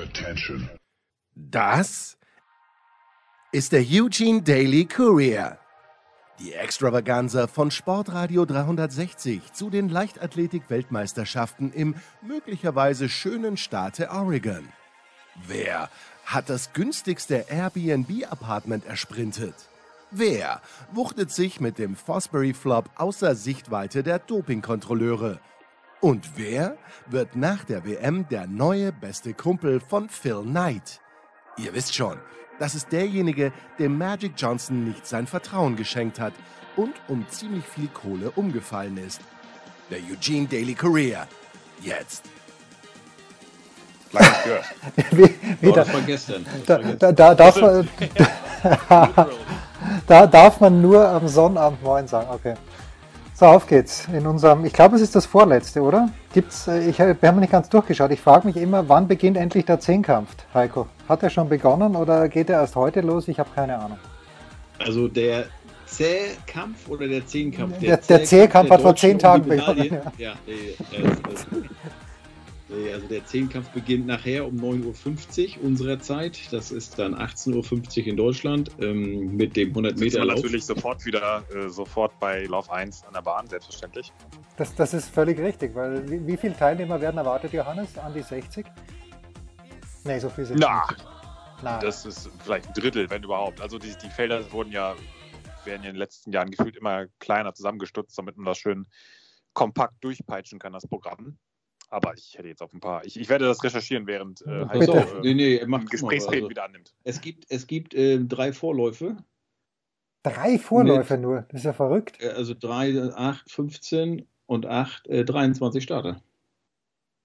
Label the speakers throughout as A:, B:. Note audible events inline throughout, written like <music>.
A: Attention.
B: Das ist der Eugene Daily Courier. Die Extravaganza von Sportradio 360 zu den Leichtathletik-Weltmeisterschaften im möglicherweise schönen Staate Oregon. Wer hat das günstigste Airbnb-Apartment ersprintet? Wer wuchtet sich mit dem Fosbury Flop außer Sichtweite der Dopingkontrolleure? Und wer wird nach der WM der neue beste Kumpel von Phil Knight? Ihr wisst schon, das ist derjenige, dem Magic Johnson nicht sein Vertrauen geschenkt hat und um ziemlich viel Kohle umgefallen ist. Der Eugene Daily Courier. Jetzt.
C: Nicht gehört. <laughs>
D: Wie,
E: Oh,
D: da,
E: das war gestern.
D: Da, da, da, darf man, <laughs> <laughs> da darf man nur am Sonnabend Moin sagen. Okay. So, auf geht's. In unserem, ich glaube, es ist das vorletzte, oder? Gibt's, äh, ich, wir haben nicht ganz durchgeschaut. Ich frage mich immer, wann beginnt endlich der Zehnkampf, Heiko? Hat er schon begonnen oder geht er erst heute los? Ich habe keine Ahnung.
E: Also der Zählkampf oder der Zehnkampf?
D: Der- der Zählkampf hat vor zehn Tagen begonnen,
E: Ja, nee, äh, das- nee, also der Zehnkampf beginnt nachher um 9.50 Uhr unserer Zeit. Das ist dann 18.50 Uhr in Deutschland ähm, mit dem 100
C: Sitzt
E: Meter Lauf.
C: natürlich sofort wieder äh, sofort bei Lauf 1 an der Bahn, selbstverständlich.
D: Das, das ist völlig richtig, weil wie, wie viele Teilnehmer werden erwartet, Johannes? An die 60? Nee, so viel sind
C: Na,
D: nicht. Nein.
C: das ist vielleicht ein Drittel, wenn überhaupt. Also die, die Felder wurden ja, werden ja in den letzten Jahren gefühlt immer kleiner zusammengestutzt, damit man das schön kompakt durchpeitschen kann, das Programm. Aber ich hätte jetzt auf ein paar. Ich, ich werde das recherchieren, während äh,
D: Bitte.
E: auf, nee, nee, mach
C: Gesprächsreden
E: also,
C: wieder annimmt.
E: Es gibt, es gibt äh, drei Vorläufe.
D: Drei Vorläufe nur, das ist ja verrückt.
E: Äh, Also 3, 8, 15 und 8, äh, 23 Starter.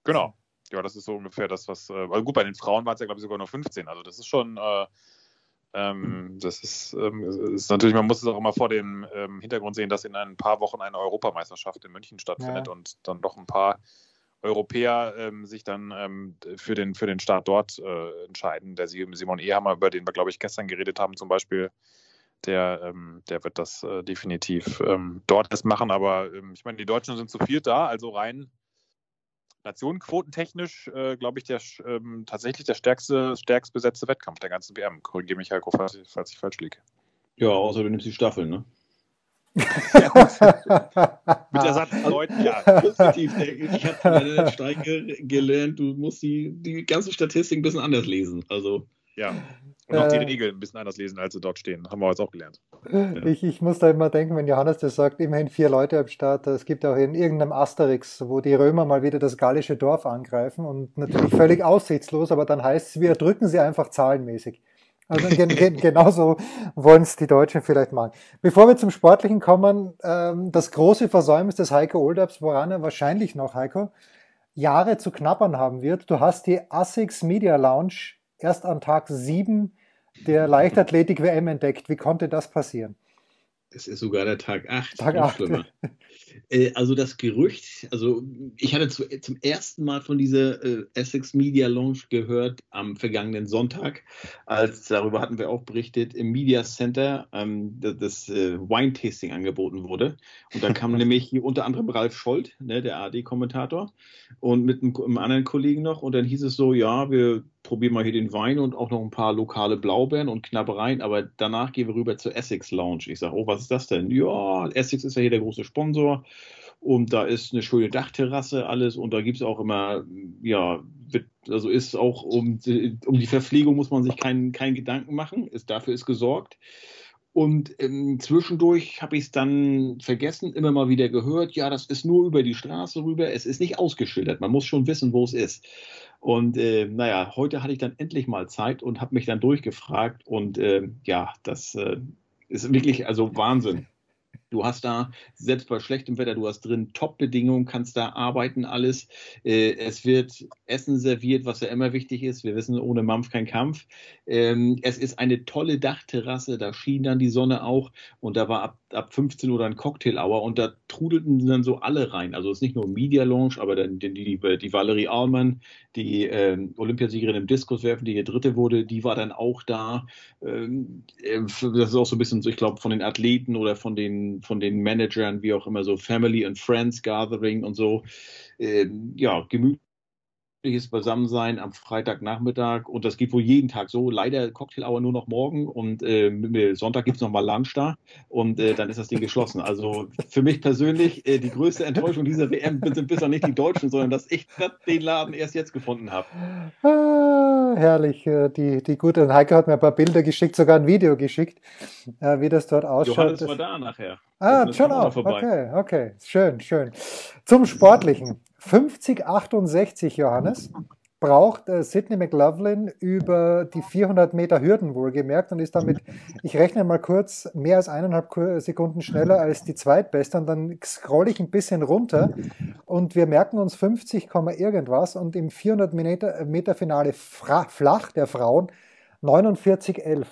C: Genau. Ja, das ist so ungefähr das, was. Äh, also gut, bei den Frauen waren es ja, glaube ich, sogar nur 15. Also das ist schon. Äh, ähm, das ist, ähm, ist natürlich, man muss es auch immer vor dem ähm, Hintergrund sehen, dass in ein paar Wochen eine Europameisterschaft in München stattfindet
D: Ja.
C: und dann doch ein paar Europäer ähm, sich dann ähm, für, den, für den Start dort äh, entscheiden. Der Simon Ehammer, über den wir, glaube ich, gestern geredet haben, zum Beispiel, der, ähm, der wird das äh, definitiv ähm, dort erst machen. Aber ähm, ich meine, die Deutschen sind zu viert da, also rein nationenquotentechnisch, äh, glaube ich, der, ähm, tatsächlich der stärkste, stärkst besetzte Wettkampf der ganzen WM. Korrigiere mich, Heiko, falls, falls ich falsch liege.
E: Ja, außer du nimmst die Staffeln, ne? <laughs>
C: Mit Ersatzleuten, ja. <laughs>
E: Positiv. Ich habe von der Steiger gelernt, du musst die, die ganze Statistik ein bisschen anders lesen. Also,
C: ja. Und auch die
D: Äh.
C: Regeln ein bisschen anders lesen, als sie dort stehen. Haben wir jetzt auch gelernt.
D: Ich, ich muss da immer denken, wenn Johannes das sagt, immerhin vier Leute am Start. Es gibt auch in irgendeinem Asterix, wo die Römer mal wieder das gallische Dorf angreifen und natürlich völlig aussichtslos, aber dann heißt es, wir drücken sie einfach zahlenmäßig. Also gen, gen, <laughs> genauso wollen es die Deutschen vielleicht machen. Bevor wir zum Sportlichen kommen, ähm, das große Versäumnis des Heiko Oldaps, woran er wahrscheinlich noch, Heiko, Jahre zu knappern haben wird. Du hast die ASICS Media Lounge erst an Tag sieben der Leichtathletik-WM entdeckt. Wie konnte das passieren?
E: es ist sogar der Tag 8.
D: Tag
E: noch
D: acht.
E: schlimmer. <laughs> Äh, also das Gerücht, also ich hatte zu, zum ersten Mal von dieser äh, Essex Media Launch gehört am vergangenen Sonntag, als darüber hatten wir auch berichtet, im Media Center ähm, das, das äh, Wine-Tasting angeboten wurde. Und da kam <laughs> nämlich unter anderem Ralf Scholz, ne, der AD-Kommentator, und mit einem, einem anderen Kollegen noch. Und dann hieß es so, ja, wir probieren mal hier den Wein und auch noch ein paar lokale Blaubeeren und Knabbereien, aber danach gehen wir rüber zur Essex Lounge. Ich sage, oh, was ist das denn? Ja, Essex ist ja hier der große Sponsor und da ist eine schöne Dachterrasse, alles und da gibt es auch immer, ja, also ist auch um, die- um die Verpflegung muss man sich keinen keinen Gedanken machen, ist, dafür ist gesorgt. Und ähm, zwischendurch habe ich es dann vergessen, immer mal wieder gehört, ja, das ist nur über die Straße rüber, es ist nicht ausgeschildert, man muss schon wissen, wo es ist. Und äh, naja, heute hatte ich dann endlich mal Zeit und habe mich dann durchgefragt und äh, ja, das äh, ist wirklich also Wahnsinn. Du hast da, selbst bei schlechtem Wetter, du hast drin Top-Bedingungen, kannst da arbeiten, alles. Äh, es wird Essen serviert, was ja immer wichtig ist. Wir wissen, ohne Mampf kein Kampf. Ähm, es ist eine tolle Dachterrasse, da schien dann die Sonne auch und da war ab, ab 15 Uhr dann Cocktail-Hour und da trudelten dann so alle rein. Also es ist nicht nur Media Lounge, aber dann die, die, die Valerie Allmann, die ähm, Olympiasiegerin im Diskuswerfen, die hier Dritte wurde, die war dann auch da. Ähm, äh, das ist auch so ein bisschen, ich glaube, von den Athleten oder von den, von den Managern, wie auch immer, so Family and Friends Gathering und so. Ähm, ja, gemütlich gemütliches Beisammensein am Freitagnachmittag und das geht wohl jeden Tag so. Leider Cocktail Hour nur noch morgen und äh, Sonntag gibt es nochmal Lunch da und äh, dann ist das Ding geschlossen. Also für mich persönlich äh, die größte Enttäuschung dieser WM <laughs> sind bisher nicht die Deutschen, sondern dass ich den Laden erst jetzt gefunden habe.
D: Ah, herrlich. Äh, die, die gute Heike hat mir ein paar Bilder geschickt, sogar ein Video geschickt, äh, wie das dort ausschaut.
E: Johannes war da nachher.
D: Ah, schon auch. Okay, okay. Schön, schön. Zum Sportlichen. 5068, Johannes, braucht äh, Sidney McLaughlin über die 400 Meter Hürden wohlgemerkt und ist damit, ich rechne mal kurz, mehr als eineinhalb Sekunden schneller als die Zweitbeste und dann scroll ich ein bisschen runter und wir merken uns 50, irgendwas und im 400 Meter, Meter Finale flach der Frauen 49,11.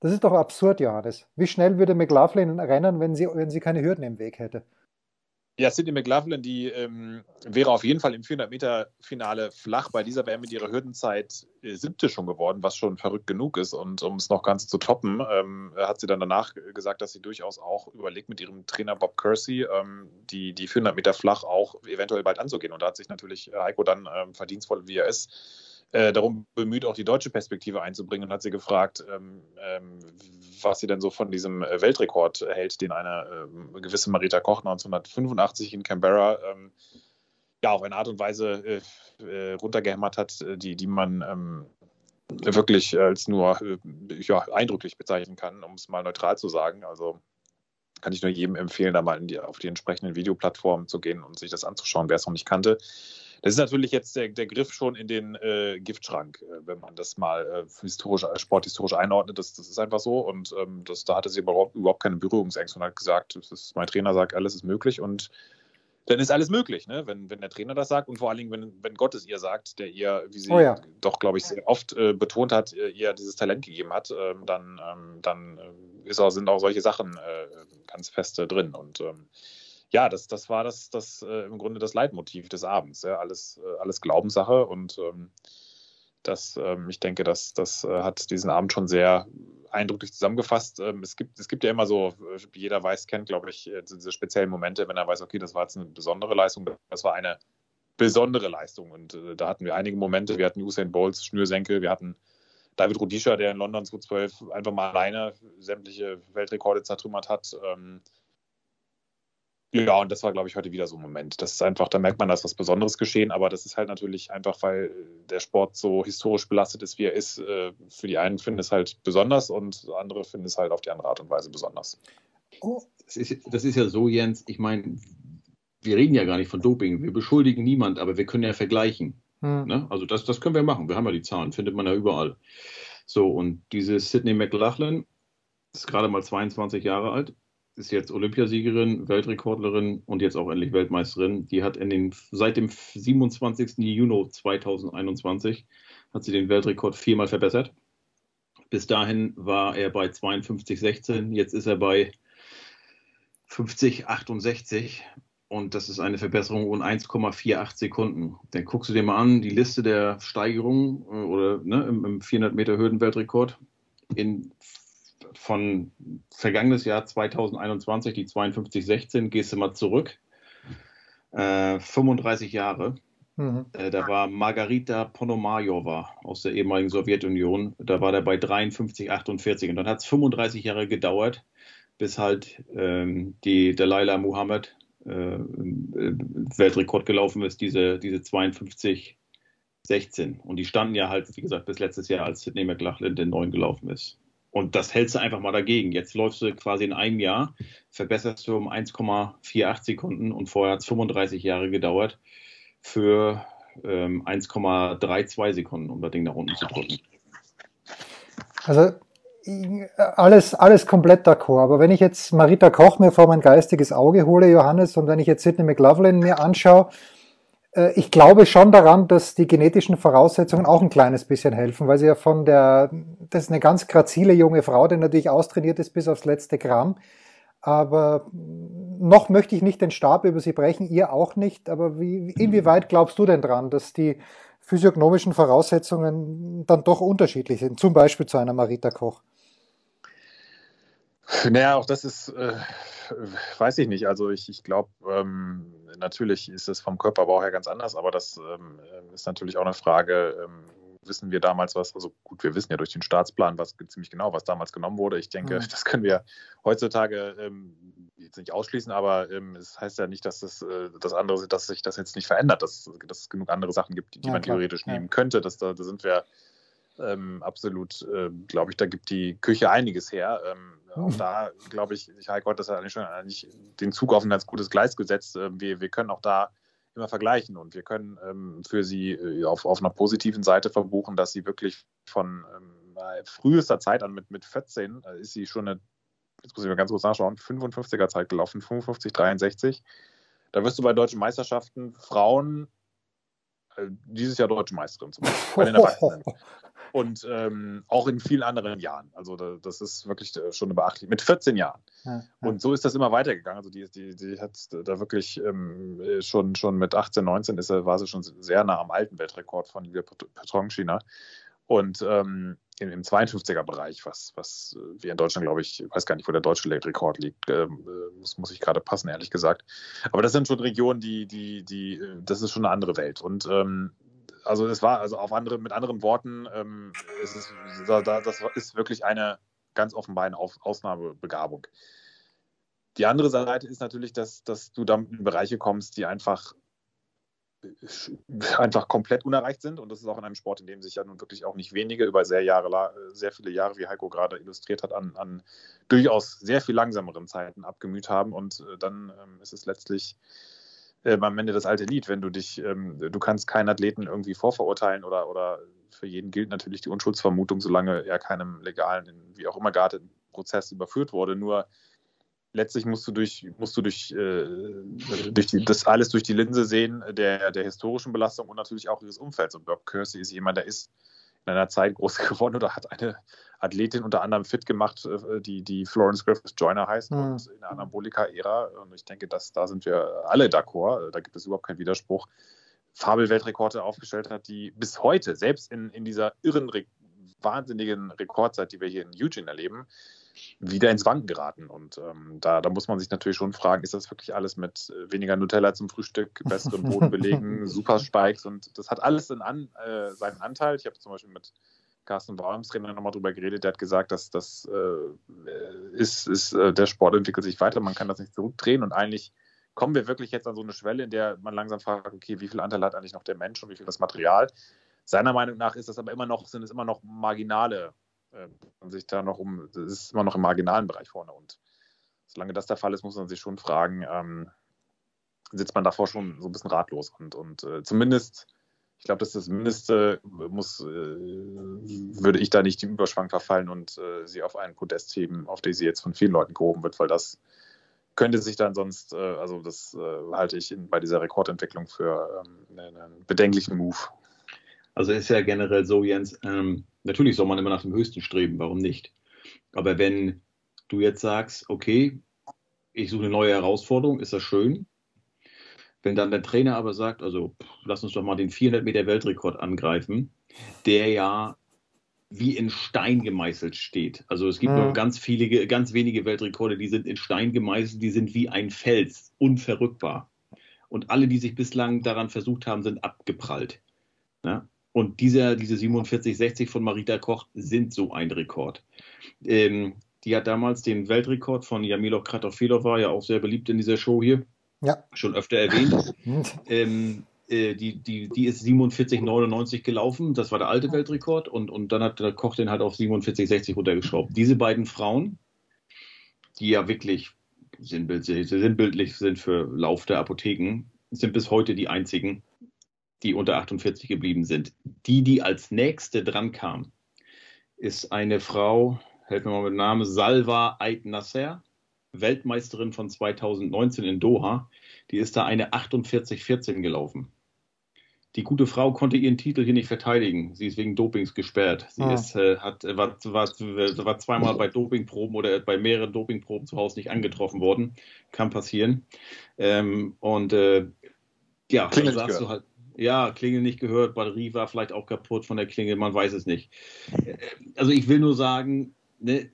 D: Das ist doch absurd, Johannes. Wie schnell würde McLaughlin rennen, wenn sie, wenn sie keine Hürden im Weg hätte?
C: Ja, Cindy McLaughlin, die ähm, wäre auf jeden Fall im 400-Meter-Finale flach bei dieser WM mit ihrer Hürdenzeit äh, siebte schon geworden, was schon verrückt genug ist. Und um es noch ganz zu toppen, ähm, hat sie dann danach gesagt, dass sie durchaus auch überlegt, mit ihrem Trainer Bob Kersey ähm, die, die 400 Meter flach auch eventuell bald anzugehen. Und da hat sich natürlich Heiko dann ähm, verdienstvoll, wie er ist, äh, darum bemüht, auch die deutsche Perspektive einzubringen und hat sie gefragt, ähm, ähm, was sie denn so von diesem äh, Weltrekord hält, den eine äh, gewisse Marita Koch 1985 in Canberra ähm, ja auf eine Art und Weise äh, äh runtergehämmert hat, äh, die, die man ähm, wirklich als nur ja, eindrücklich bezeichnen kann, um es mal neutral zu sagen. Also kann ich nur jedem empfehlen, da mal die, auf die entsprechenden Videoplattformen zu gehen und sich das anzuschauen, wer es noch nicht kannte. Das ist natürlich jetzt der, der Griff schon in den äh, Giftschrank, äh, wenn man das mal äh, historisch, äh, sporthistorisch einordnet. Das, das ist einfach so. Und ähm, das, da hatte sie überhaupt, überhaupt keine Berührungsängste und hat gesagt, ist, mein Trainer sagt, alles ist möglich. Und dann ist alles möglich, ne? wenn, wenn der Trainer das sagt und vor allen Dingen, wenn, wenn Gott es ihr sagt, der ihr, wie sie oh ja. doch, glaube ich, sehr oft äh, betont hat, ihr dieses Talent gegeben hat, ähm, dann, ähm, dann äh, ist auch, sind auch solche Sachen äh, ganz fest drin. Und ähm, ja, das, das war das, das äh, im Grunde das Leitmotiv des Abends. Ja? Alles, äh, alles Glaubenssache und ähm, das, ähm, ich denke, das, das äh, hat diesen Abend schon sehr eindrücklich zusammengefasst. Ähm, es, gibt, es gibt ja immer so, äh, wie jeder weiß, kennt, glaube ich, äh, diese speziellen Momente, wenn er weiß, okay, das war jetzt eine besondere Leistung, das war eine besondere Leistung. Und äh, da hatten wir einige Momente. Wir hatten Usain Bolts Schnürsenkel, wir hatten David Rudisha, der in London 2012 einfach mal alleine sämtliche Weltrekorde zertrümmert hat. Ähm, ja, und das war, glaube ich, heute wieder so ein Moment. Das ist einfach, da merkt man, dass was Besonderes geschehen, aber das ist halt natürlich einfach, weil der Sport so historisch belastet ist, wie er ist. Äh, für die einen finden es halt besonders und andere finden es halt auf die andere Art und Weise besonders.
E: Oh. Das, ist, das ist ja so, Jens, ich meine, wir reden ja gar nicht von Doping, wir beschuldigen niemand, aber wir können ja vergleichen. Hm. Ne? Also das, das können wir machen, wir haben ja die Zahlen, findet man ja überall. So, und diese Sidney McLachlan ist gerade mal 22 Jahre alt, ist jetzt Olympiasiegerin, Weltrekordlerin und jetzt auch endlich Weltmeisterin. Die hat in den, seit dem 27. Juni 2021 hat sie den Weltrekord viermal verbessert. Bis dahin war er bei 52,16, jetzt ist er bei 50,68 und das ist eine Verbesserung um 1,48 Sekunden. Dann guckst du dir mal an, die Liste der Steigerungen äh, oder ne, im, im 400 Meter Hürdenweltrekord. In von vergangenes Jahr 2021, die 5216, gehst du mal zurück. Äh, 35 Jahre. Mhm. Äh, da war Margarita Ponomarjova aus der ehemaligen Sowjetunion. Da war der bei 53,48. Und dann hat es 35 Jahre gedauert, bis halt ähm, die Dalaila Muhammad äh, Weltrekord gelaufen ist, diese, diese 52 16. Und die standen ja halt, wie gesagt, bis letztes Jahr, als Sidney McLachlan den neuen gelaufen ist. Und das hältst du einfach mal dagegen. Jetzt läufst du quasi in einem Jahr, verbesserst du um 1,48 Sekunden und vorher hat es 35 Jahre gedauert für ähm, 1,32 Sekunden, um das Ding nach unten zu drücken.
D: Also alles, alles komplett d'accord. Aber wenn ich jetzt Marita Koch mir vor mein geistiges Auge hole, Johannes, und wenn ich jetzt Sidney McLaughlin mir anschaue, ich glaube schon daran, dass die genetischen Voraussetzungen auch ein kleines bisschen helfen, weil sie ja von der, das ist eine ganz grazile junge Frau, die natürlich austrainiert ist bis aufs letzte Gramm. Aber noch möchte ich nicht den Stab über sie brechen, ihr auch nicht. Aber wie, inwieweit glaubst du denn dran, dass die physiognomischen Voraussetzungen dann doch unterschiedlich sind, zum Beispiel zu einer Marita Koch?
C: Naja, auch das ist, äh, weiß ich nicht. Also ich, ich glaube, ähm, natürlich ist es vom Körperbau her ganz anders, aber das ähm, ist natürlich auch eine Frage, ähm, wissen wir damals was, also gut, wir wissen ja durch den Staatsplan was ziemlich genau, was damals genommen wurde. Ich denke, mhm. <laughs> das können wir heutzutage ähm, jetzt nicht ausschließen, aber ähm, es heißt ja nicht, dass das, äh, das andere, dass sich das jetzt nicht verändert, dass, dass es genug andere Sachen gibt, die, ja, man klar. theoretisch ja. nehmen könnte. Das, da, da sind wir ähm, absolut, äh, glaube ich, da gibt die Küche einiges her. Auch mhm. da, glaube ich, Heiko hat das ja eigentlich schon eigentlich den Zug auf ein ganz gutes Gleis gesetzt. Ähm, wir, wir können auch da immer vergleichen und wir können ähm, für sie äh, auf, auf einer positiven Seite verbuchen, dass sie wirklich von ähm, frühester Zeit an mit, mit 14 äh, ist sie schon eine, jetzt muss ich mal ganz kurz nachschauen, 55er Zeit gelaufen, 55, 63. Da wirst du bei deutschen Meisterschaften Frauen äh, dieses Jahr deutsche Meisterin zum Beispiel, bei. <laughs> und ähm, auch in vielen anderen Jahren. Also da, das ist wirklich äh, schon eine beachtliche, mit 14 Jahren. Ja, ja. Und so ist das immer weitergegangen. Also die, die, die hat da wirklich ähm, schon, schon mit 18, 19 ist, war sie schon sehr nah am alten Weltrekord von Julia Petrongschina. Und ähm, im, im 52er-Bereich, was, was wir in Deutschland, glaube ich, weiß gar nicht, wo der deutsche Rekord liegt, ähm, äh, muss, muss ich gerade passen, ehrlich gesagt. Aber das sind schon Regionen, die, die, die, äh, das ist schon eine andere Welt. Und ähm, also es war, also auf andere, mit anderen Worten, ähm, es ist, da, das ist wirklich eine ganz offenbar eine Ausnahmebegabung. Die andere Seite ist natürlich, dass, dass du dann in Bereiche kommst, die einfach einfach komplett unerreicht sind. Und das ist auch in einem Sport, in dem sich ja nun wirklich auch nicht wenige über sehr, Jahre, sehr viele Jahre, wie Heiko gerade illustriert hat, an, an durchaus sehr viel langsameren Zeiten abgemüht haben. Und äh, dann ähm, ist es letztlich äh, am Ende das alte Lied, wenn du dich, ähm, du kannst keinen Athleten irgendwie vorverurteilen oder, oder für jeden gilt natürlich die Unschuldsvermutung, solange er keinem legalen, wie auch immer gearteten Prozess überführt wurde. Nur letztlich musst du durch, musst du durch, äh, durch die, das alles durch die Linse sehen der, der historischen Belastung und natürlich auch ihres Umfelds. Und Bob Kersey ist jemand, der ist in einer Zeit groß <laughs> geworden oder hat eine Athletin unter anderem fit gemacht, äh, die, die Florence Griffiths Joyner heißt mhm. und in der Anabolika-Ära. Und ich denke, dass, da sind wir alle d'accord, da gibt es überhaupt keinen Widerspruch. Fabelweltrekorde aufgestellt hat, die bis heute, selbst in, in dieser irren, wahnsinnigen Rekordzeit, die wir hier in Eugene erleben, wieder ins Wanken geraten. Und ähm, da, da muss man sich natürlich schon fragen, ist das wirklich alles mit äh, weniger Nutella zum Frühstück, besseren Bodenbelegen, <laughs> Super Spikes und das hat alles an, äh, seinen Anteil. Ich habe zum Beispiel mit Carsten Bauerms Trainer nochmal drüber geredet, der hat gesagt, dass das äh, ist, ist äh, der Sport entwickelt sich weiter, man kann das nicht zurückdrehen und eigentlich kommen wir wirklich jetzt an so eine Schwelle, in der man langsam fragt, okay, wie viel Anteil hat eigentlich noch der Mensch und wie viel das Material? Seiner Meinung nach ist das aber immer noch, sind es immer noch marginale äh, sich da noch um, das ist immer noch im marginalen Bereich vorne. Und solange das der Fall ist, muss man sich schon fragen, ähm, sitzt man davor schon so ein bisschen ratlos. Und, und äh, zumindest, ich glaube, das ist das Mindeste, muss, äh, würde ich da nicht im Überschwang verfallen und äh, sie auf einen Podest heben, auf den sie jetzt von vielen Leuten gehoben wird, weil das könnte sich dann sonst, äh, also das äh, halte ich in, bei dieser Rekordentwicklung für ähm, einen bedenklichen Move.
E: Also ist ja generell so, Jens, ähm, natürlich soll man immer nach dem Höchsten streben, warum nicht? Aber wenn du jetzt sagst, okay, ich suche eine neue Herausforderung, ist das schön. Wenn dann der Trainer aber sagt, also lass uns doch mal den 400 Meter Weltrekord angreifen, der ja wie in Stein gemeißelt steht. Also es gibt ja. nur ganz viele, ganz wenige Weltrekorde, die sind in Stein gemeißelt, die sind wie ein Fels, unverrückbar. Und alle, die sich bislang daran versucht haben, sind abgeprallt. Ja? Und dieser, diese 4760 von Marita Koch sind so ein Rekord. Ähm, die hat damals den Weltrekord von Jamilov Kratofelov, war ja auch sehr beliebt in dieser Show hier. Ja. Schon öfter erwähnt. <laughs> ähm, äh, die, die, die ist 47,99 gelaufen. Das war der alte Weltrekord. Und, und dann hat der Koch den halt auf 47,60 runtergeschraubt. Diese beiden Frauen, die ja wirklich sinnbildlich, sinnbildlich sind für Lauf der Apotheken, sind bis heute die einzigen, die unter 48 geblieben sind. Die, die als nächste dran kam, ist eine Frau, helfen mir mal mit Namen, Salva Ait Nasser, Weltmeisterin von 2019 in Doha. Die ist da eine 48-14 gelaufen. Die gute Frau konnte ihren Titel hier nicht verteidigen. Sie ist wegen Dopings gesperrt. Sie ah. ist, äh, hat, war, war, war zweimal bei Dopingproben oder bei mehreren Dopingproben zu Hause nicht angetroffen worden. Kann passieren. Ähm, und äh, ja, Klingelt dann sagst du halt, ja, Klingel nicht gehört, Batterie war vielleicht auch kaputt von der Klingel, man weiß es nicht. Also ich will nur sagen, ne,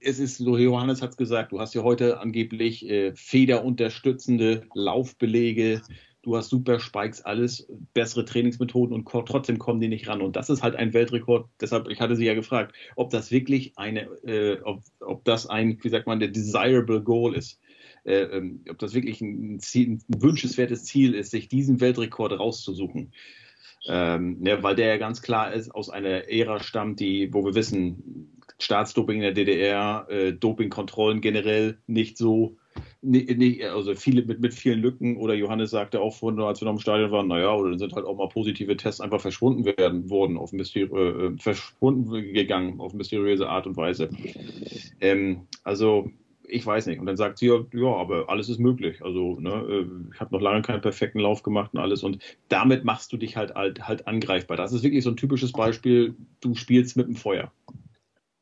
E: es ist so, Johannes hat es gesagt, du hast ja heute angeblich äh, federunterstützende Laufbelege, du hast super Spikes, alles bessere Trainingsmethoden und trotzdem kommen die nicht ran. Und das ist halt ein Weltrekord. Deshalb, ich hatte sie ja gefragt, ob das wirklich eine, äh, ob, ob das ein, wie sagt man, der desirable Goal ist. Äh, ähm, ob das wirklich ein, Ziel, ein wünschenswertes Ziel ist, sich diesen Weltrekord rauszusuchen. Ähm, ja, weil der ja ganz klar ist, aus einer Ära stammt, die, wo wir wissen, Staatsdoping in der DDR, äh, Dopingkontrollen generell nicht so, nicht, also viele mit, mit vielen Lücken. Oder Johannes sagte auch vorhin, als wir noch im Stadion waren, naja, oder dann sind halt auch mal positive Tests einfach verschwunden werden, wurden, auf Mysteri äh, verschwunden gegangen, auf mysteriöse Art und Weise. Ähm, also ich weiß nicht. Und dann sagt sie, ja, ja aber alles ist möglich. Also, ne, äh, ich habe noch lange keinen perfekten Lauf gemacht und alles. Und damit machst du dich halt, halt, halt angreifbar. Das ist wirklich so ein typisches Beispiel, du spielst mit dem Feuer.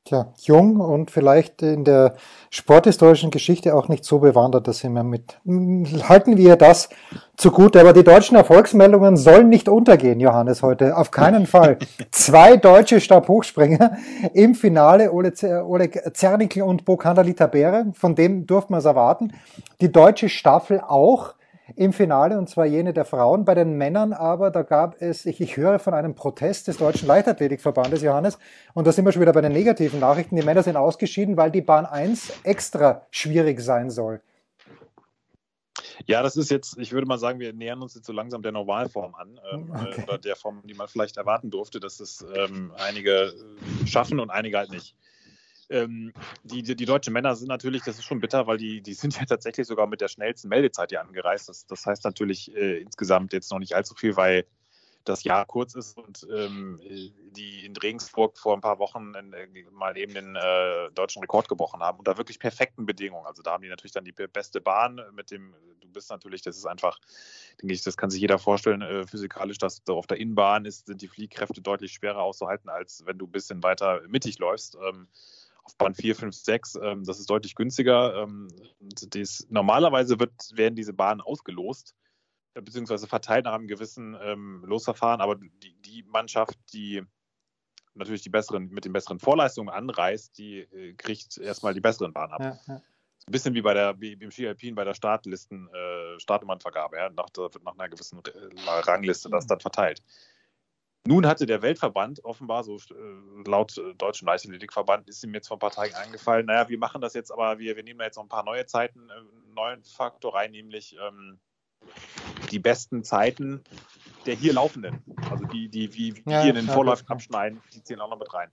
D: Tja, jung und vielleicht in der sporthistorischen Geschichte auch nicht so bewandert, dass wir mit. <laughs> Halten wir das zugute. Aber die deutschen Erfolgsmeldungen sollen nicht untergehen, Johannes, heute. Auf keinen Fall. <laughs> Zwei deutsche Stabhochspringer im Finale, Ole, Oleg Zernickel und Bo Kandalita Bäre. Von dem durfte man es erwarten. Die deutsche Staffel auch im Finale, und zwar jene der Frauen. Bei den Männern aber, da gab es, ich, ich höre von einem Protest des Deutschen Leichtathletikverbandes, Johannes, und da sind wir schon wieder bei den negativen Nachrichten. Die Männer sind ausgeschieden, weil die Bahn 1 extra schwierig sein soll.
C: Ja, das ist jetzt, ich würde mal sagen, wir nähern uns jetzt so langsam der Normalform an, ähm, äh, okay. oder der Form, die man vielleicht erwarten durfte, dass es ähm, einige schaffen und einige halt nicht. Ähm, die, die, die deutschen Männer sind natürlich, das ist schon bitter, weil die, die sind ja tatsächlich sogar mit der schnellsten Meldezeit hier angereist. Das, das heißt natürlich äh, insgesamt jetzt noch nicht allzu viel, weil das Jahr kurz ist und ähm, die in Regensburg vor ein paar Wochen in, äh, mal eben den äh, deutschen Rekord gebrochen haben unter wirklich perfekten Bedingungen. Also da haben die natürlich dann die beste Bahn mit dem, du bist natürlich, das ist einfach, denke ich, das kann sich jeder vorstellen, äh, physikalisch, dass du auf der Innenbahn ist, sind die Fliehkräfte deutlich schwerer auszuhalten, als wenn du ein bisschen weiter mittig läufst. Ähm, auf Band 4, 5, 6, ähm, das ist deutlich günstiger. Ähm, dies, normalerweise wird, werden diese Bahnen ausgelost, äh, beziehungsweise verteilt nach einem gewissen ähm, Losverfahren, aber die, die, Mannschaft, die natürlich die besseren, mit den besseren Vorleistungen anreist, die äh, kriegt erstmal die besseren Bahnen ab. Ja, ja. Ein bisschen wie bei der wie im Ski Alpin bei der Startlisten, äh, Startnummernvergabe, ja, nach, wird nach einer gewissen äh, Rangliste das dann verteilt. Nun hatte der Weltverband offenbar, so äh, laut äh, Deutschen Leichtathletikverband, ist ihm jetzt vor ein paar Tagen eingefallen, naja, wir machen das jetzt, aber wir, wir nehmen da jetzt noch ein paar neue Zeiten, äh, einen neuen Faktor rein, nämlich ähm, die besten Zeiten der hier laufenden. Also die, die wie, wie ja, hier in den Vorläufen abschneiden, die zählen auch noch mit rein.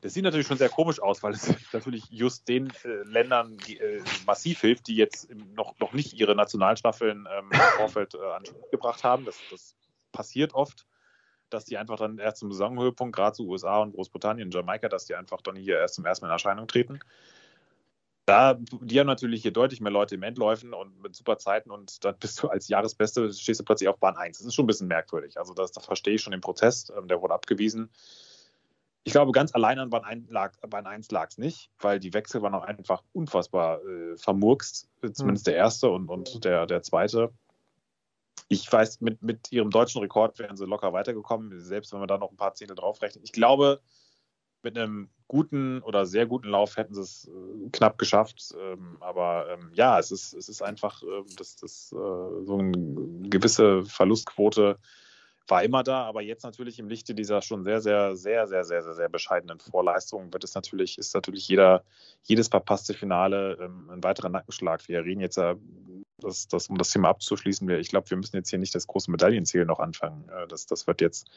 C: Das sieht natürlich schon sehr komisch aus, weil es <laughs> natürlich just den äh, Ländern die, äh, massiv hilft, die jetzt noch, noch nicht ihre Nationalstaffeln ähm, im Vorfeld äh, an gebracht haben. Das, das passiert oft dass die einfach dann erst zum Saisonhöhepunkt, gerade zu USA und Großbritannien, Jamaika, dass die einfach dann hier erst zum ersten Mal in Erscheinung treten. Da, die haben natürlich hier deutlich mehr Leute im Endläufen und mit super Zeiten und dann bist du als Jahresbeste, stehst du plötzlich auf Bahn 1. Das ist schon ein bisschen merkwürdig. Also das, das verstehe ich schon den Protest, ähm, der wurde abgewiesen. Ich glaube, ganz allein an Bahn 1 lag es nicht, weil die Wechsel waren auch einfach unfassbar äh, vermurkst, zumindest mhm. der erste und, und der, der zweite ich weiß, mit, mit ihrem deutschen Rekord wären sie locker weitergekommen, selbst wenn wir da noch ein paar Zehntel draufrechnen. Ich glaube, mit einem guten oder sehr guten Lauf hätten sie es äh, knapp geschafft. Ähm, aber ähm, ja, es ist, es ist einfach, äh, das, das, äh, so eine gewisse Verlustquote war immer da, aber jetzt natürlich im Lichte dieser schon sehr, sehr, sehr, sehr, sehr, sehr, sehr bescheidenen Vorleistungen wird es natürlich, ist natürlich jeder, jedes verpasste Finale ähm, ein weiterer Nackenschlag. Wir reden jetzt ja, das, das, um das Thema abzuschließen, ich glaube, wir müssen jetzt hier nicht das große Medaillenziel noch anfangen. Äh, das, das wird jetzt,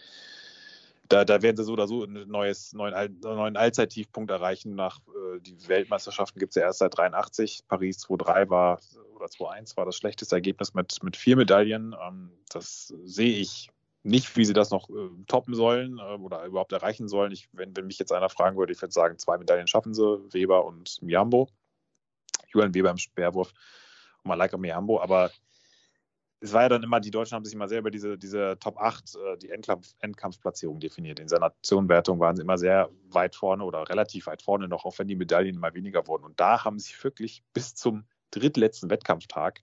C: da, da werden sie so oder so einen neues, neuen, neuen Allzeittiefpunkt erreichen. Nach äh, die Weltmeisterschaften gibt es ja erst seit 83. Paris 2-3 war oder 2-1 war das schlechteste Ergebnis mit, mit vier Medaillen. Ähm, das sehe ich nicht, wie sie das noch äh, toppen sollen äh, oder überhaupt erreichen sollen. Ich, wenn, wenn mich jetzt einer fragen würde, ich würde sagen, zwei Medaillen schaffen sie, Weber und Miambo. Julian Weber im Speerwurf Malaika Miambo, aber es war ja dann immer, die Deutschen haben sich immer sehr über diese, diese Top 8, äh, die Endkampf, Endkampfplatzierung definiert. In seiner Nationenwertung waren sie immer sehr weit vorne oder relativ weit vorne noch, auch wenn die Medaillen immer weniger wurden. Und da haben sie wirklich bis zum drittletzten Wettkampftag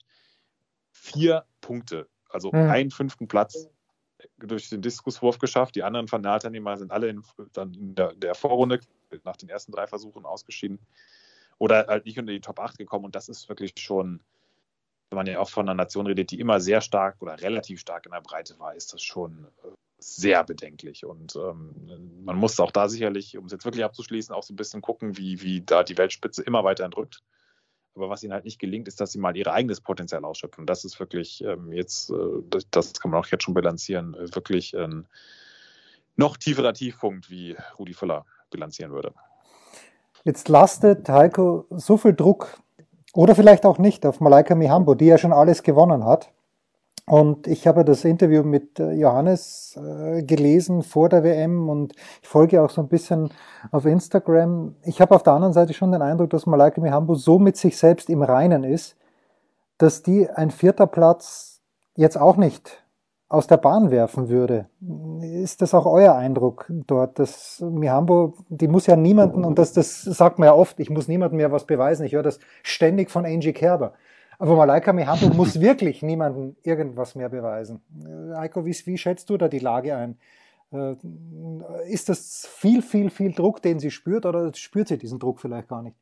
C: vier Punkte, also mhm. einen fünften Platz durch den Diskuswurf geschafft. Die anderen Finalteilnehmer sind alle in, dann in der, der, Vorrunde nach den ersten drei Versuchen ausgeschieden. Oder halt nicht unter die Top 8 gekommen. Und das ist wirklich schon, wenn man ja auch von einer Nation redet, die immer sehr stark oder relativ stark in der Breite war, ist das schon äh, sehr bedenklich. Und ähm, man muss auch da sicherlich, um es jetzt wirklich abzuschließen, auch so ein bisschen gucken, wie, wie da die Weltspitze immer weiter entrückt. Aber was ihnen halt nicht gelingt, ist, dass sie mal ihr eigenes Potenzial ausschöpfen. Das ist wirklich ähm, jetzt, äh, das, kann man auch jetzt schon bilanzieren, äh, wirklich ein noch tieferer Tiefpunkt, wie Rudi Völler bilanzieren würde.
D: Jetzt lastet Heiko so viel Druck oder vielleicht auch nicht auf Malaika Mihambo, die ja schon alles gewonnen hat. Und ich habe das Interview mit äh, Johannes äh, gelesen vor der WM und ich folge auch so ein bisschen auf Instagram. Ich habe auf der anderen Seite schon den Eindruck, dass Malaika Mihambo so mit sich selbst im Reinen ist, dass die ein vierter Platz jetzt auch nicht aus der Bahn werfen würde. Ist das auch euer Eindruck dort, dass Mihambo, die muss ja niemanden, und das, das sagt man ja oft, ich muss niemandem mehr was beweisen, ich höre das ständig von Angie Kerber. Aber Malaika Mihambo muss <laughs> wirklich niemandem irgendwas mehr beweisen. Heiko, wie, wie schätzt du da die Lage ein? Äh, ist das viel, viel, viel Druck, den sie spürt, oder spürt sie diesen Druck vielleicht gar nicht?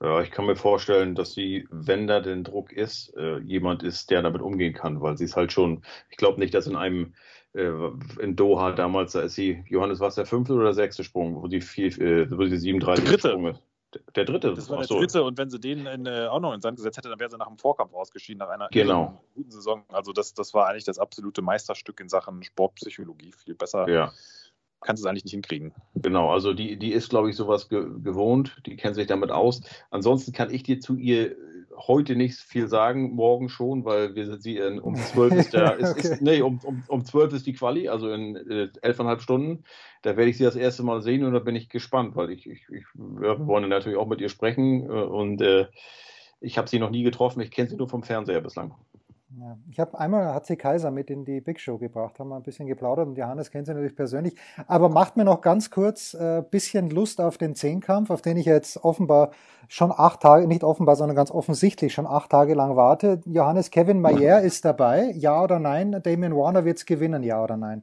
E: Ja, ich kann mir vorstellen, dass sie, wenn da den Druck ist, äh, jemand ist, der damit umgehen kann, weil sie ist halt schon, ich glaube nicht, dass in einem, äh, in Doha damals, da ist sie, Johannes, war es der fünfte oder sechste Sprung, wo sie, vier, äh, wo sie 37
C: Dritte.
E: Sprung ist? Der dritte.
C: Das war der dritte und wenn sie den in, äh, auch noch in Sand gesetzt hätte, dann wäre sie nach dem Vorkampf ausgeschieden, nach einer
E: genau.
C: guten Saison. Also das, das war eigentlich das absolute Meisterstück in Sachen Sportpsychologie. Viel besser
E: ja
C: kannst du es eigentlich nicht hinkriegen.
E: Genau, also die, die ist, glaube ich, sowas ge gewohnt, die kennt sich damit aus. Ansonsten kann ich dir zu ihr heute nicht viel sagen, morgen schon, weil wir sind sie in, um zwölf ist der, <laughs> ist, okay. ist, nee, um, um, um zwölf ist die Quali, also in äh, elfeinhalb Stunden. Da werde ich sie das erste Mal sehen und da bin ich gespannt, weil ich, ich, ich wir wollen natürlich auch mit ihr sprechen äh, und äh, ich habe sie noch nie getroffen, ich kenne sie nur vom Fernseher bislang.
D: Ja. Ich habe einmal sie Kaiser mit in die Big Show gebracht, haben wir ein bisschen geplaudert und Johannes kennt sie natürlich persönlich. Aber macht mir noch ganz kurz ein äh, bisschen Lust auf den Zehnkampf, auf den ich jetzt offenbar schon acht Tage, nicht offenbar, sondern ganz offensichtlich schon acht Tage lang warte. Johannes, Kevin Mayer ist dabei, ja oder nein? Damien Warner wird es gewinnen, ja oder nein?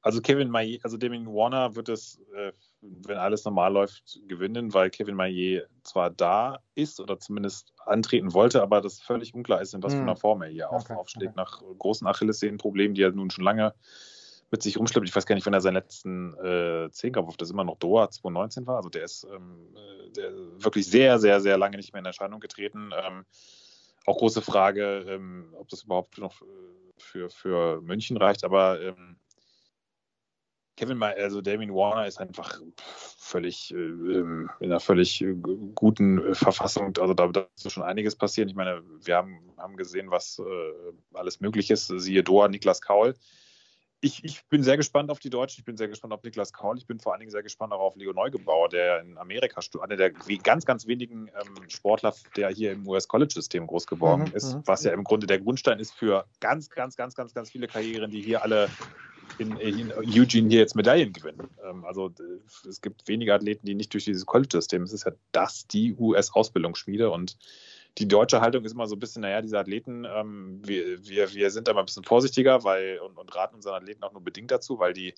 C: Also Kevin Mayer, also Damien Warner wird es, äh, wenn alles normal läuft, gewinnen, weil Kevin Mayer zwar da ist oder zumindest antreten wollte, aber das völlig unklar ist, in was für einer hm. Form er hier okay, aufschlägt, okay. nach großen Achillessehnenproblemen, die er nun schon lange mit sich rumschleppt. Ich weiß gar nicht, wenn er seinen letzten äh, Zehnkampf, ob das immer noch Doha 2019 war, also der ist ähm, äh, der wirklich sehr, sehr, sehr lange nicht mehr in Erscheinung getreten. Ähm, auch große Frage, ähm, ob das überhaupt noch äh, für, für München reicht, aber ähm, Kevin, also Damien Warner ist einfach völlig äh, ähm, in einer völlig äh, guten äh, Verfassung. Also da, da ist schon einiges passiert. Ich meine, wir haben, haben gesehen, was äh, alles möglich ist. Siehe Doha, Niklas Kaul. Ich, ich, bin sehr gespannt auf die Deutschen. Ich bin sehr gespannt auf Niklas Kaul. Ich bin vor allen Dingen sehr gespannt auch auf Leo Neugebauer, der in Amerika, einer der ganz, ganz wenigen ähm, Sportler, der hier im US-College-System groß geworden mhm, ist, mhm. was ja im Grunde der Grundstein ist für ganz, ganz, ganz, ganz, ganz viele Karrieren, die hier alle in, in Eugene hier jetzt Medaillen gewinnen. Ähm, also es gibt wenige Athleten, die nicht durch dieses College-System, es ist ja das die US-Ausbildungsschmiede und die deutsche Haltung ist immer so ein bisschen, naja, diese Athleten, ähm, wir, wir, wir sind da mal ein bisschen vorsichtiger weil, und, und raten unseren Athleten auch nur bedingt dazu, weil die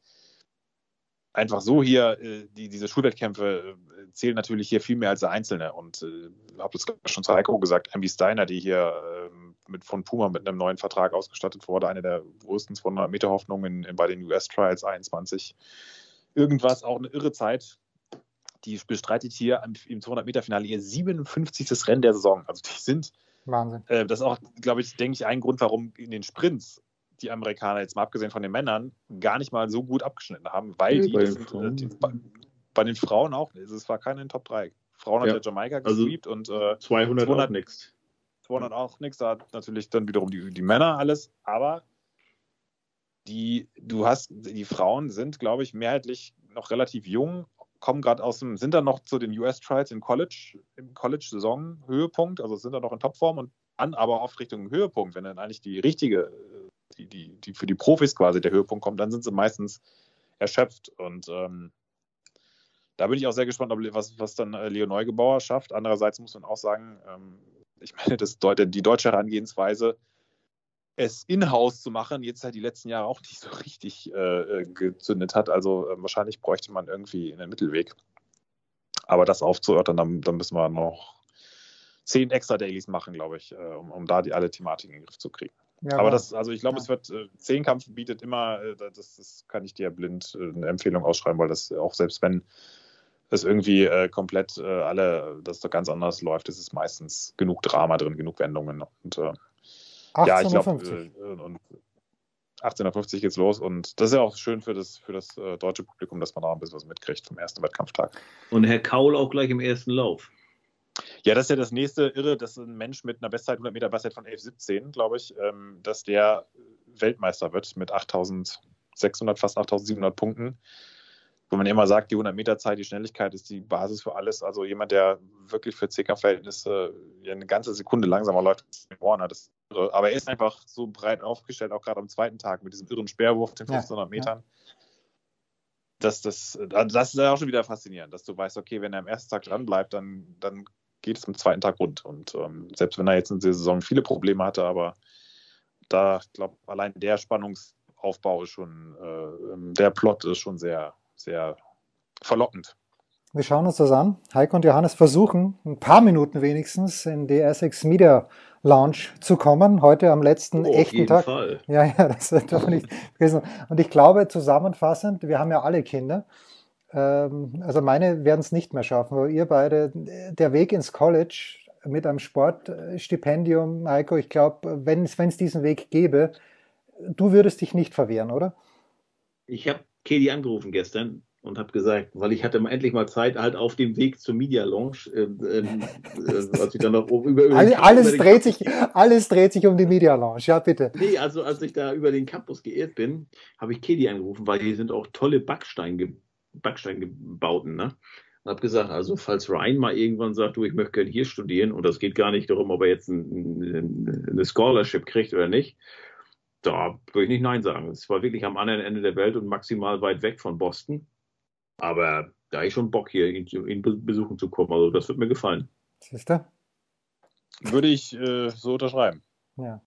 C: einfach so hier, äh, die, diese Schulwettkämpfe äh, zählen natürlich hier viel mehr als der Einzelne. Und äh, habe das schon zu Heiko gesagt, Ambi Steiner, die hier ähm, mit von Puma mit einem neuen Vertrag ausgestattet wurde, eine der größten 200 Meter Hoffnungen bei den US Trials 21. Irgendwas, auch eine irre Zeit. Die bestreitet hier im 200 Meter Finale ihr 57. Rennen der Saison. Also die sind
D: Wahnsinn.
C: Äh, das ist auch, glaube ich, denke ich, ein Grund, warum in den Sprints die Amerikaner, jetzt mal abgesehen von den Männern, gar nicht mal so gut abgeschnitten haben, weil die, bei, sind, äh, die bei, bei, den Frauen auch, es war keiner in den Top 3. Frauen hat ja. Jamaika
E: also gesweept
C: und
E: äh, 200, 200 auch nichts.
C: 200 auch nichts, da hat natürlich dann wiederum die, die Männer alles, aber die, du hast, die Frauen sind, glaube ich, mehrheitlich noch relativ jung, kommen gerade aus dem, sind dann noch zu den US Trials in College, im College-Saison-Höhepunkt, also sind da noch in Topform und an, aber oft Richtung Höhepunkt, wenn dann eigentlich die richtige die, die, die für die Profis quasi der Höhepunkt kommt, dann sind sie meistens erschöpft. Und ähm, da bin ich auch sehr gespannt, ob, was, was dann äh, Leo Neugebauer schafft. Andererseits muss man auch sagen, ähm, ich meine, das, die deutsche Herangehensweise es in-house zu machen, jetzt halt die letzten Jahre auch nicht so richtig äh, gezündet hat. Also äh, wahrscheinlich bräuchte man irgendwie einen Mittelweg. Aber das aufzuörtern, dann, dann müssen wir noch zehn extra Dailies machen, glaube ich, äh, um, um da die alle Thematiken in den Griff zu kriegen. Ja, aber das, also ich glaube, ja. es wird, äh, Zehnkampf bietet immer, äh, das, das kann ich dir blind äh, eine Empfehlung ausschreiben, weil das auch selbst wenn es irgendwie äh, komplett äh, alle, das doch ganz anders läuft, ist es meistens genug Drama drin, genug Wendungen. Und äh, ja, ich glaube, äh, und 1850 geht's los und das ist ja auch schön für das, für das äh, deutsche Publikum, dass man da ein bisschen was mitkriegt vom ersten Wettkampftag.
E: Und Herr Kaul auch gleich im ersten Lauf.
C: Ja, das ist ja das nächste Irre, dass ein Mensch mit einer Bestzeit, 100 Meter Bestzeit von 11,17, glaube ich, ähm, dass der Weltmeister wird mit 8600, fast 8700 Punkten wo man immer sagt, die 100 Meter Zeit, die Schnelligkeit ist die Basis für alles. Also jemand, der wirklich für CK-Verhältnisse eine ganze Sekunde langsamer läuft als Warner, das aber er ist einfach so breit aufgestellt, auch gerade am zweiten Tag mit diesem irren Speerwurf, den 1500 ja, Metern. Ja. Das, das, das ist auch schon wieder faszinierend, dass du weißt, okay, wenn er am ersten Tag dran bleibt, dann, dann geht es am zweiten Tag rund. Und ähm, selbst wenn er jetzt in der Saison viele Probleme hatte, aber da, ich glaube, allein der Spannungsaufbau ist schon, äh, der Plot ist schon sehr, sehr verlockend.
D: Wir schauen uns das an. Heiko und Johannes versuchen, ein paar Minuten wenigstens in die Essex Media Lounge zu kommen. Heute am letzten oh, echten Tag. Fall. Ja, ja, das darf nicht vergessen. Und ich glaube, zusammenfassend, wir haben ja alle Kinder. Ähm, also meine werden es nicht mehr schaffen, aber ihr beide, der Weg ins College mit einem Sportstipendium, Heiko, ich glaube, wenn es diesen Weg gäbe, du würdest dich nicht verwehren, oder?
E: Ich habe Katie angerufen gestern und habe gesagt, weil ich hatte endlich mal Zeit, halt auf dem Weg zur Media Lounge, äh, <laughs> äh, als ich dann noch über, über
D: alles, alles dreht sich, alles dreht sich um die Media Lounge. Ja, bitte.
E: Nee, also als ich da über den Campus geirrt bin, habe ich Katie angerufen, weil hier sind auch tolle Backstein, Backsteingebauten, ne? Und habe gesagt, also falls Ryan mal irgendwann sagt, du, ich möchte gerne hier studieren und das geht gar nicht darum, ob er jetzt ein, ein, eine Scholarship kriegt oder nicht, da würde ich nicht Nein sagen. Es war wirklich am anderen Ende der Welt und maximal weit weg von Boston. Aber da habe ich schon Bock, hier ihn, ihn besuchen zu kommen. Also das wird mir gefallen.
D: Siehst du?
C: Würde ich äh, so unterschreiben.
D: Ja.